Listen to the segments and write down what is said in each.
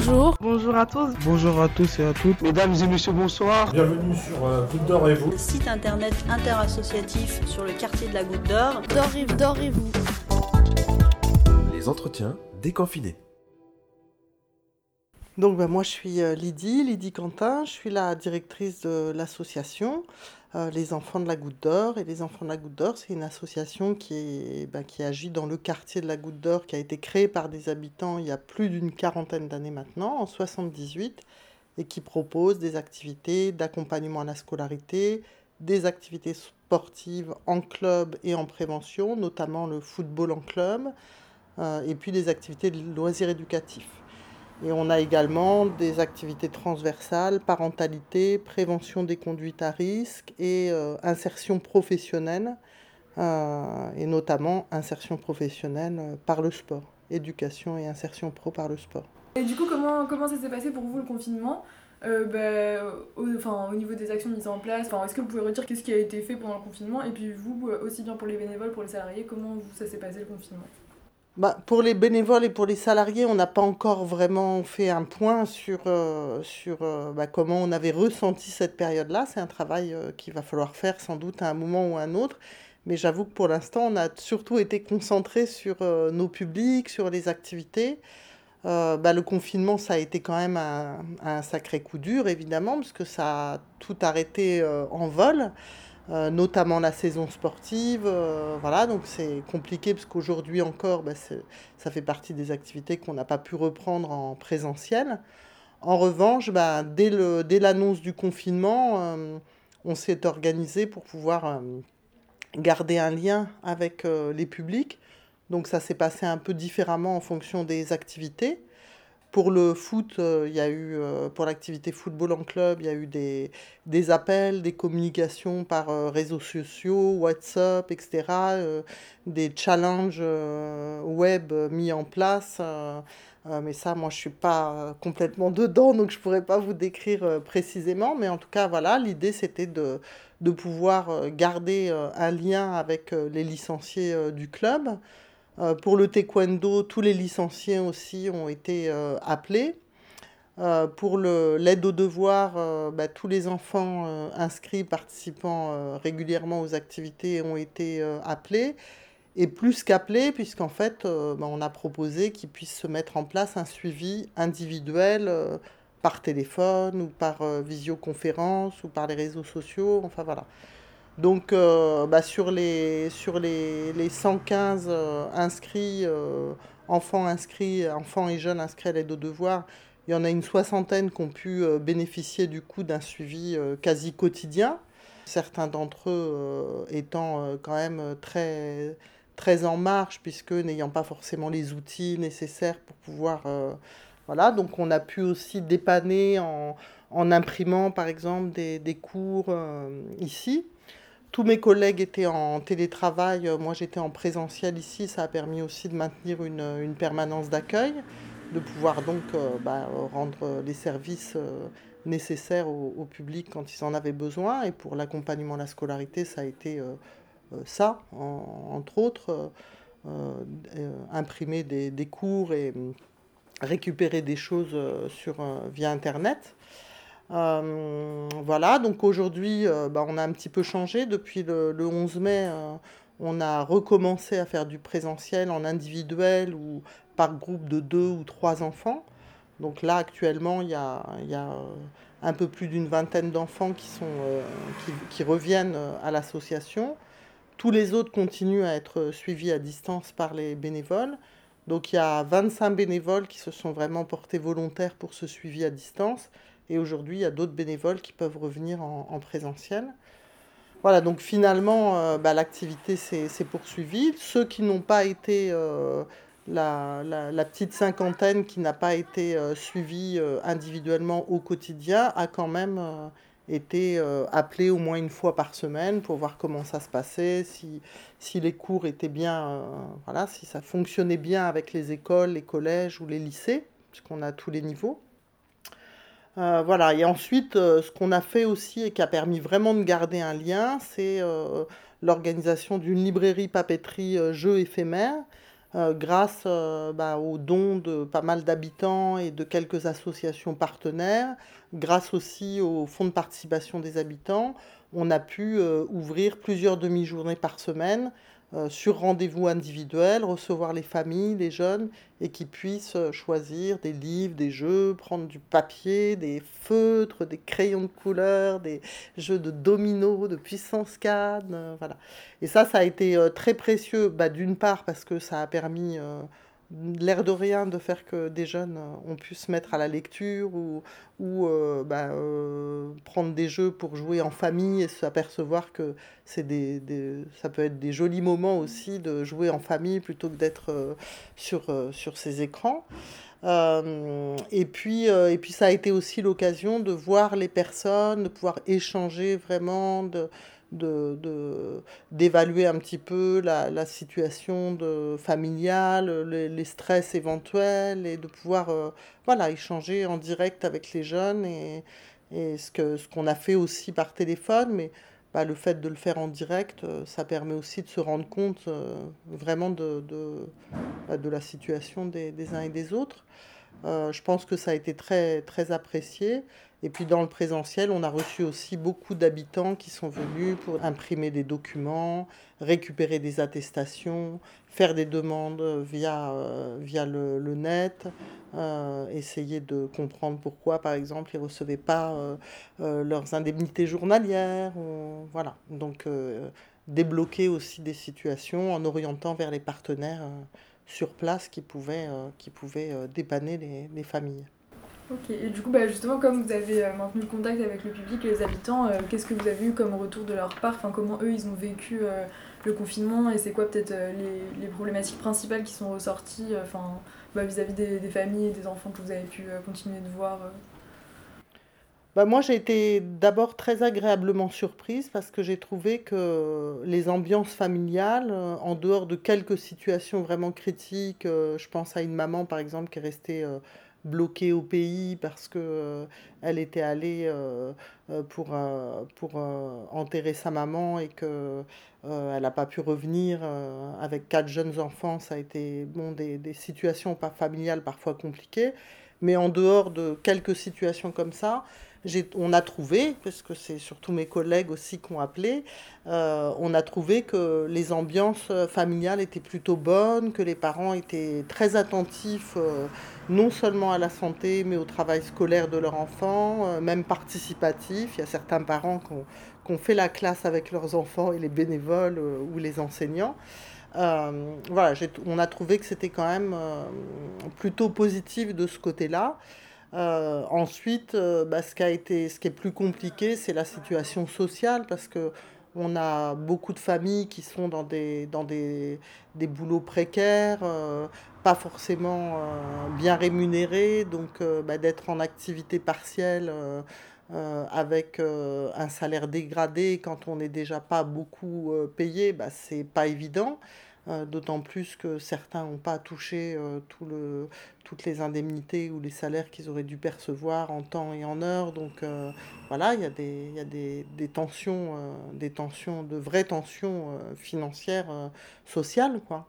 bonjour. Bonjour à tous. Bonjour à tous et à toutes. Mesdames et messieurs, bonsoir. Bienvenue sur euh, Goutte d'Or et vous. Site internet interassociatif sur le quartier de la Goutte d'Or. D'or et, d'or et vous. Les entretiens déconfinés. Donc ben, moi je suis euh, Lydie, Lydie Quentin, je suis la directrice de l'association euh, Les Enfants de la Goutte d'Or. Et Les Enfants de la Goutte d'Or, c'est une association ben, qui agit dans le quartier de la Goutte d'Or, qui a été créée par des habitants il y a plus d'une quarantaine d'années maintenant, en 78, et qui propose des activités d'accompagnement à la scolarité, des activités sportives en club et en prévention, notamment le football en club, euh, et puis des activités de loisirs éducatifs. Et on a également des activités transversales, parentalité, prévention des conduites à risque et euh, insertion professionnelle, euh, et notamment insertion professionnelle euh, par le sport, éducation et insertion pro par le sport. Et du coup, comment, comment ça s'est passé pour vous le confinement? Bah, au, enfin, au niveau des actions mises en place, est-ce que vous pouvez redire qu'est-ce qui a été fait pendant le confinement? Et puis vous, aussi bien pour les bénévoles, pour les salariés, comment vous, ça s'est passé le confinement? Bah, pour les bénévoles et pour les salariés, on n'a pas encore vraiment fait un point sur, euh, sur euh, bah, comment on avait ressenti cette période-là. C'est un travail euh, qu'il va falloir faire sans doute à un moment ou à un autre. Mais j'avoue que pour l'instant, on a surtout été concentré sur nos publics, sur les activités. Bah, le confinement, ça a été quand même un, un, sacré coup dur, évidemment, parce que ça a tout arrêté en vol. Euh, notamment la saison sportive. Euh, voilà, donc c'est compliqué parce qu'aujourd'hui encore, bah, ça fait partie des activités qu'on n'a pas pu reprendre en présentiel. En revanche, bah, dès l'annonce du confinement, euh, on s'est organisé pour pouvoir garder un lien avec les publics. Donc ça s'est passé un peu différemment en fonction des activités. Pour le foot, euh, il y a eu, euh, pour l'activité football en club, il y a eu des, des appels, des communications par euh, réseaux sociaux, WhatsApp, etc., des challenges web mis en place. mais ça, moi, je suis pas complètement dedans, donc je pourrais pas vous décrire précisément. Mais en tout cas, voilà, l'idée, c'était de, de pouvoir garder un lien avec les licenciés du club. Euh, pour le taekwondo, tous les licenciés aussi ont été euh, appelés. Euh, pour l'aide aux devoirs, euh, bah, tous les enfants inscrits participant régulièrement aux activités ont été appelés. Et plus qu'appelés, puisqu'en fait, bah, on a proposé qu'ils puissent se mettre en place un suivi individuel par téléphone ou par visioconférence ou par les réseaux sociaux. Enfin voilà. Donc, euh, bah, sur, les, sur les, les 115 euh, inscrits, euh, enfants inscrits, enfants et jeunes inscrits à l'aide aux devoirs, il y en a une soixantaine qui ont pu bénéficier du coup d'un suivi quasi quotidien. Certains d'entre eux étant quand même très, très en marche, puisque n'ayant pas forcément les outils nécessaires pour pouvoir. Voilà, donc on a pu aussi dépanner en, en imprimant par exemple des, des cours euh, ici. Tous mes collègues étaient en télétravail, moi j'étais en présentiel ici, ça a permis aussi de maintenir une, une permanence d'accueil, de pouvoir donc euh, bah, rendre les services euh, nécessaires au, public quand ils en avaient besoin. Et pour l'accompagnement à la scolarité, ça a été euh, ça, en, entre autres, euh, imprimer des, des, cours et récupérer des choses sur, via Internet. Euh, voilà, donc aujourd'hui, euh, bah, on a un petit peu changé. Depuis le, le 11 mai, euh, on a recommencé à faire du présentiel en individuel ou par groupe de deux ou trois enfants. Donc là, actuellement, il y a, un peu plus d'une vingtaine d'enfants qui, qui, reviennent à l'association. Tous les autres continuent à être suivis à distance par les bénévoles. Donc il y a 25 bénévoles qui se sont vraiment portés volontaires pour ce suivi à distance. Et aujourd'hui, il y a d'autres bénévoles qui peuvent revenir en, en présentiel. Voilà, donc finalement, euh, bah, l'activité s'est poursuivie. Ceux qui n'ont pas été, euh, la, petite cinquantaine qui n'a pas été euh, suivie individuellement au quotidien, a quand même été appelée au moins une fois par semaine pour voir comment ça se passait, si, si les cours étaient bien, voilà, si ça fonctionnait bien avec les écoles, les collèges ou les lycées, puisqu'on a tous les niveaux. Euh, voilà, et ensuite, euh, ce qu'on a fait aussi et qui a permis vraiment de garder un lien, c'est euh, l'organisation d'une librairie papeterie jeux éphémères grâce bah, aux dons de pas mal d'habitants et de quelques associations partenaires, grâce aussi au fonds de participation des habitants, on a pu ouvrir plusieurs demi-journées par semaine euh, sur rendez-vous individuel, recevoir les familles, les jeunes, et qui puissent euh, choisir des livres, des jeux, prendre du papier, des feutres, des crayons de couleur, des jeux de domino, de puissance canne, euh, voilà. Et ça, ça a été très précieux, bah, d'une part parce que ça a permis l'air de rien de faire que des jeunes euh, ont pu se mettre à la lecture ou, ou euh, bah, euh, prendre des jeux pour jouer en famille et s'apercevoir que c'est des, ça peut être des jolis moments aussi de jouer en famille plutôt que d'être sur, sur ces écrans. et, puis, et puis ça a été aussi l'occasion de voir les personnes, de pouvoir échanger vraiment, de, de, d'évaluer un petit peu la, la situation de, familiale, les, les, stress éventuels et de pouvoir euh, voilà, échanger en direct avec les jeunes et, et ce, que, ce qu'on a fait aussi par téléphone. Mais bah, le fait de le faire en direct, euh, ça permet aussi de se rendre compte euh, vraiment de, de, bah, de, la situation des, des, uns et des autres. Je pense que ça a été très, très apprécié. Et puis dans le présentiel, on a reçu aussi beaucoup d'habitants qui sont venus pour imprimer des documents, récupérer des attestations, faire des demandes via, euh, via le, le net, euh, essayer de comprendre pourquoi, par exemple, ils ne recevaient pas euh, leurs indemnités journalières. voilà. Donc débloquer aussi des situations en orientant vers les partenaires sur place qui pouvaient, qui pouvaient dépanner les, les familles. Ok, et du coup, bah, justement, comme vous avez euh, maintenu le contact avec le public et les habitants, euh, qu'est-ce que vous avez eu comme retour de leur part? Enfin, Comment eux, ils ont vécu euh, le confinement? Et c'est quoi peut-être les, les, problématiques principales qui sont ressorties enfin, bah, vis-à-vis des, des, familles et des enfants que vous avez pu continuer de voir bah moi, j'ai été d'abord très agréablement surprise parce que j'ai trouvé que les ambiances familiales, en dehors de quelques situations vraiment critiques, je pense à une maman par exemple qui est restée bloquée au pays parce que euh, était allée euh, euh, pour, pour enterrer sa maman et que elle n'a pas pu revenir avec quatre jeunes enfants. Ça a été bon, des, des situations familiales parfois compliquées. Mais en dehors de quelques situations comme ça, on a trouvé, parce que c'est surtout mes collègues aussi qui ont appelé, euh, on a trouvé que les ambiances euh, familiales étaient plutôt bonnes, que les parents étaient très attentifs euh, non seulement à la santé, mais au travail scolaire de leur enfant, même participatif. Il y a certains parents qui ont, qui ont, fait la classe avec leurs enfants et les bénévoles ou les enseignants. voilà, on a trouvé que c'était quand même plutôt positif de ce côté-là. Euh, ensuite, euh, bah, ce, qui a été, ce qui est plus compliqué, c'est la situation sociale parce que on a beaucoup de familles qui sont dans des, dans des, des boulots précaires, euh, pas forcément bien rémunérés, donc bah, d'être en activité partielle avec un salaire dégradé quand on n'est déjà pas beaucoup payé, bah, c'est pas évident. Euh, d'autant plus que certains n'ont pas touché euh, tout le, toutes les indemnités ou les salaires qu'ils auraient dû percevoir en temps et en heure. Donc euh, voilà, il y a des, y a des, des tensions, des tensions, de vraies tensions financières, sociales. Quoi.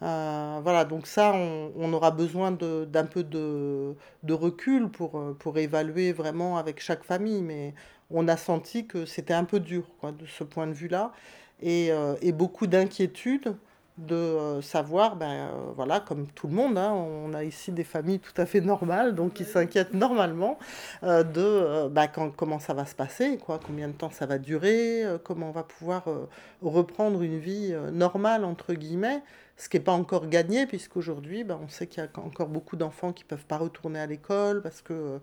voilà, donc ça, on, on aura besoin d'un peu de, de, recul pour, pour évaluer vraiment avec chaque famille, mais on a senti que c'était un peu dur quoi, de ce point de vue-là, et, et beaucoup d'inquiétudes de euh, savoir, ben, euh, voilà, comme tout le monde, hein, on a ici des familles tout à fait normales, donc qui s'inquiètent normalement euh, de ben, quand, comment ça va se passer, quoi, combien de temps ça va durer, comment on va pouvoir reprendre une vie normale, entre guillemets, ce qui n'est pas encore gagné, puisqu'aujourd'hui, ben, on sait qu'il y a encore beaucoup d'enfants qui ne peuvent pas retourner à l'école parce que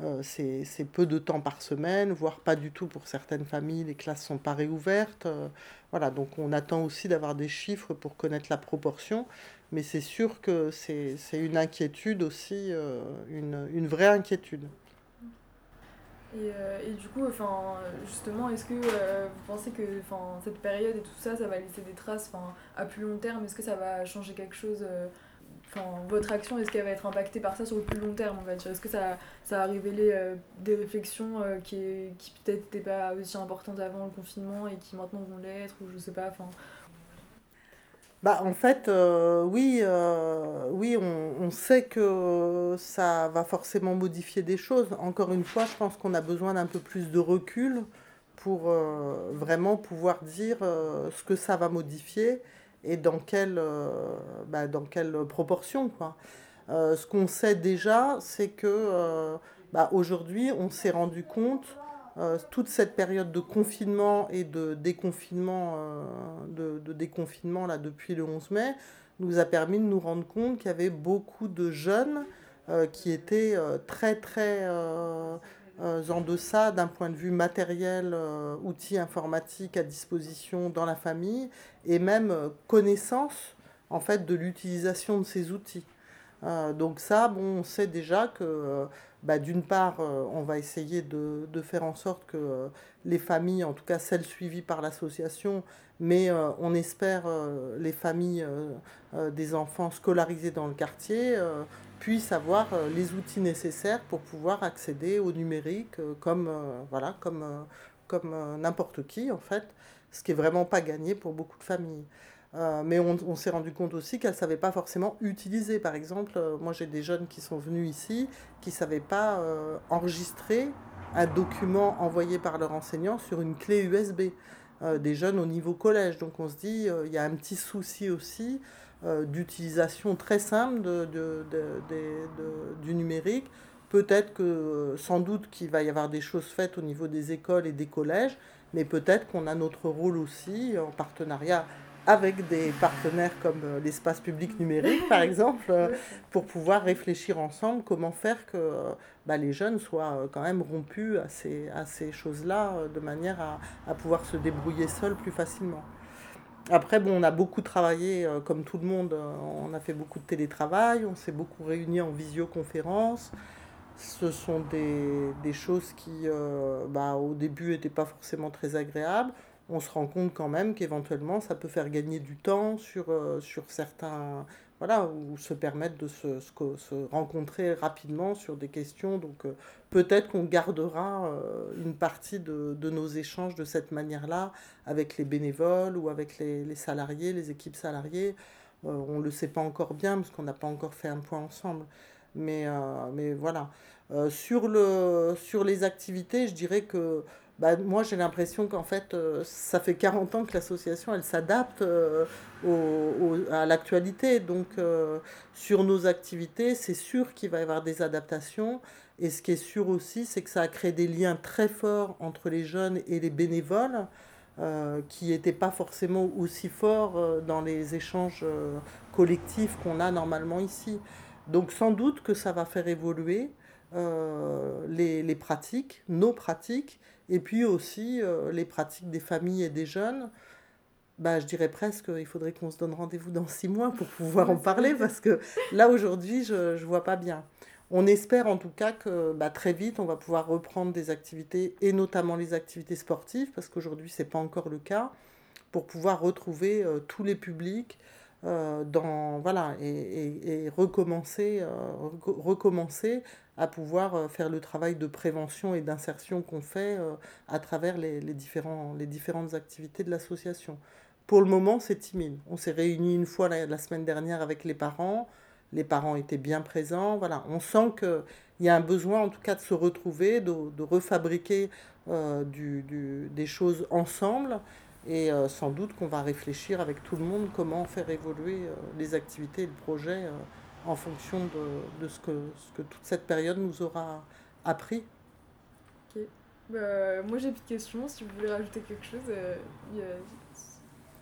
euh, c'est peu de temps par semaine, voire pas du tout pour certaines familles, les classes sont pas réouvertes. Euh, voilà, donc on attend aussi d'avoir des chiffres pour connaître la proportion, mais c'est sûr que c'est une inquiétude aussi, euh, une vraie inquiétude. Et, euh, et, du coup, enfin, justement, est-ce que euh, vous pensez que cette période et tout ça, ça va laisser des traces à plus long terme? Est-ce que ça va changer quelque chose euh, votre action, est-ce qu'elle va être impactée par ça sur le plus long terme on va dire? Est-ce que ça, ça a révélé des réflexions qui, qui peut-être n'étaient pas aussi importantes avant le confinement et qui maintenant vont l'être Ou je sais pas, bah, en fait, euh, oui, euh, oui on, on, sait que ça va forcément modifier des choses. Encore une fois, je pense qu'on a besoin d'un peu plus de recul pour euh, vraiment pouvoir dire ce que ça va modifier et dans quelle, bah, dans quelle proportion. Quoi. ce qu'on sait déjà, c'est que bah, aujourd'hui, on s'est rendu compte euh, toute cette période de confinement et de déconfinement, euh, de, déconfinement là, depuis le 11 mai nous a permis de nous rendre compte qu'il y avait beaucoup de jeunes euh, qui étaient très très en deçà d'un point de vue matériel, outils informatiques à disposition dans la famille et même connaissance en fait de l'utilisation de ces outils. donc ça, bon, on sait déjà que bah, d'une part, euh, on va essayer de, faire en sorte que euh, les familles, en tout cas celles suivies par l'association, mais euh, on espère les familles des enfants scolarisés dans le quartier puissent avoir les outils nécessaires pour pouvoir accéder au numérique comme voilà comme comme n'importe qui en fait, ce qui est vraiment pas gagné pour beaucoup de familles. Euh, mais on, s'est rendu compte aussi qu'elle ne savait pas forcément utiliser. Par exemple, euh, moi j'ai des jeunes qui sont venus ici qui ne savaient pas euh, enregistrer un document envoyé par leur enseignant sur une clé USB. des jeunes au niveau collège. Donc on se dit, il y a un petit souci aussi d'utilisation très simple de, du numérique. Peut-être que, sans doute qu'il va y avoir des choses faites au niveau des écoles et des collèges, mais peut-être qu'on a notre rôle aussi en partenariat avec des partenaires comme euh, l'espace public numérique, par exemple, euh, pour pouvoir réfléchir ensemble comment faire que euh, bah, les jeunes soient quand même rompus à ces, à ces choses-là, de manière à, à, pouvoir se débrouiller seuls plus facilement. Après, bon, on a beaucoup travaillé, comme tout le monde, on a fait beaucoup de télétravail, on s'est beaucoup réunis en visioconférence. Ce sont des, des choses qui, bah, au début, n'étaient pas forcément très agréables on se rend compte quand même qu'éventuellement ça peut faire gagner du temps sur, euh, sur certains voilà ou se permettre de se, se, rencontrer rapidement sur des questions. Donc euh, peut-être qu'on gardera euh, une partie de, de, nos échanges de cette manière-là avec les bénévoles ou avec les, les salariés les équipes salariées. On ne le sait pas encore bien parce qu'on n'a pas encore fait un point ensemble. Mais, mais voilà. Sur, le, sur les activités je dirais que bah, moi j'ai l'impression qu'en fait euh, ça fait 40 ans que l'association elle s'adapte euh, à l'actualité. Donc euh, sur nos activités, c'est sûr qu'il va y avoir des adaptations. Et ce qui est sûr aussi, c'est que ça a créé des liens très forts entre les jeunes et les bénévoles, qui n'étaient pas forcément aussi forts dans les échanges collectifs qu'on a normalement ici. Donc sans doute que ça va faire évoluer les, les pratiques, nos pratiques, et puis aussi euh, les pratiques des familles et des jeunes. Bah, je dirais presque qu'il faudrait qu'on se donne rendez-vous dans six mois pour pouvoir en parler parce que là aujourd'hui je ne vois pas bien. On espère en tout cas que bah, très vite on va pouvoir reprendre des activités et notamment les activités sportives parce qu'aujourd'hui ce n'est pas encore le cas pour pouvoir retrouver euh, tous les publics euh, dans, voilà, et, et, recommencer, recommencer à pouvoir euh, faire le travail de prévention et d'insertion qu'on fait euh, à travers les, les, différents, les différentes activités de l'association. Pour le moment, c'est timide. On s'est réunis une fois la, semaine dernière avec les parents. Les parents étaient bien présents. Voilà, on sent qu'il y a un besoin, en tout cas, de se retrouver, de, de refabriquer euh, du, du, des choses ensemble. Et sans doute qu'on va réfléchir avec tout le monde comment faire évoluer les activités et le projet en fonction de, de ce, que, ce que toute cette période nous aura appris. Ok. Bah, moi, j'ai plus de questions. Si vous voulez rajouter quelque chose, euh,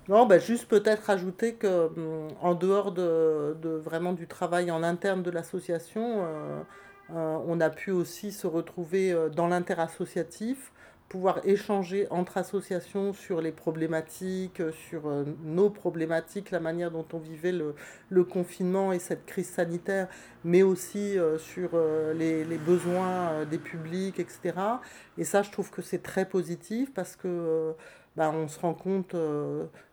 Non, bah, juste peut-être rajouter que hum, en dehors de, de, vraiment du travail en interne de l'association, euh, euh, on a pu aussi se retrouver dans l'interassociatif pouvoir échanger entre associations sur les problématiques, sur euh, nos problématiques, la manière dont on vivait le, le confinement et cette crise sanitaire, mais aussi euh, sur euh, les, les, besoins des publics, etc. Et ça, je trouve que c'est très positif parce que bah, on se rend compte,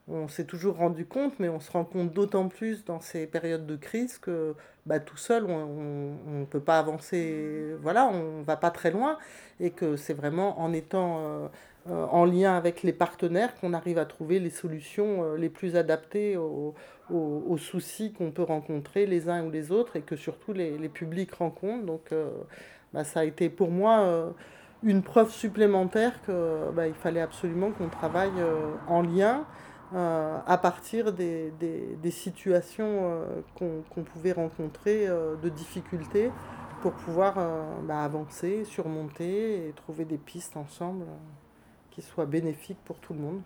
on s'est toujours rendu compte, mais on se rend compte d'autant plus dans ces périodes de crise que bah, tout seul, on ne peut pas avancer, voilà, on va pas très loin, et que c'est vraiment en étant euh, en lien avec les partenaires qu'on arrive à trouver les solutions les plus adaptées aux, soucis qu'on peut rencontrer les uns ou les autres. Et que surtout les, les publics rencontrent. Donc bah, ça a été pour moi une preuve supplémentaire qu'il bah, fallait absolument qu'on travaille en lien euh, à partir des, situations euh, qu'on pouvait rencontrer euh, de difficultés pour pouvoir bah, avancer, surmonter et trouver des pistes ensemble qui soient bénéfiques pour tout le monde.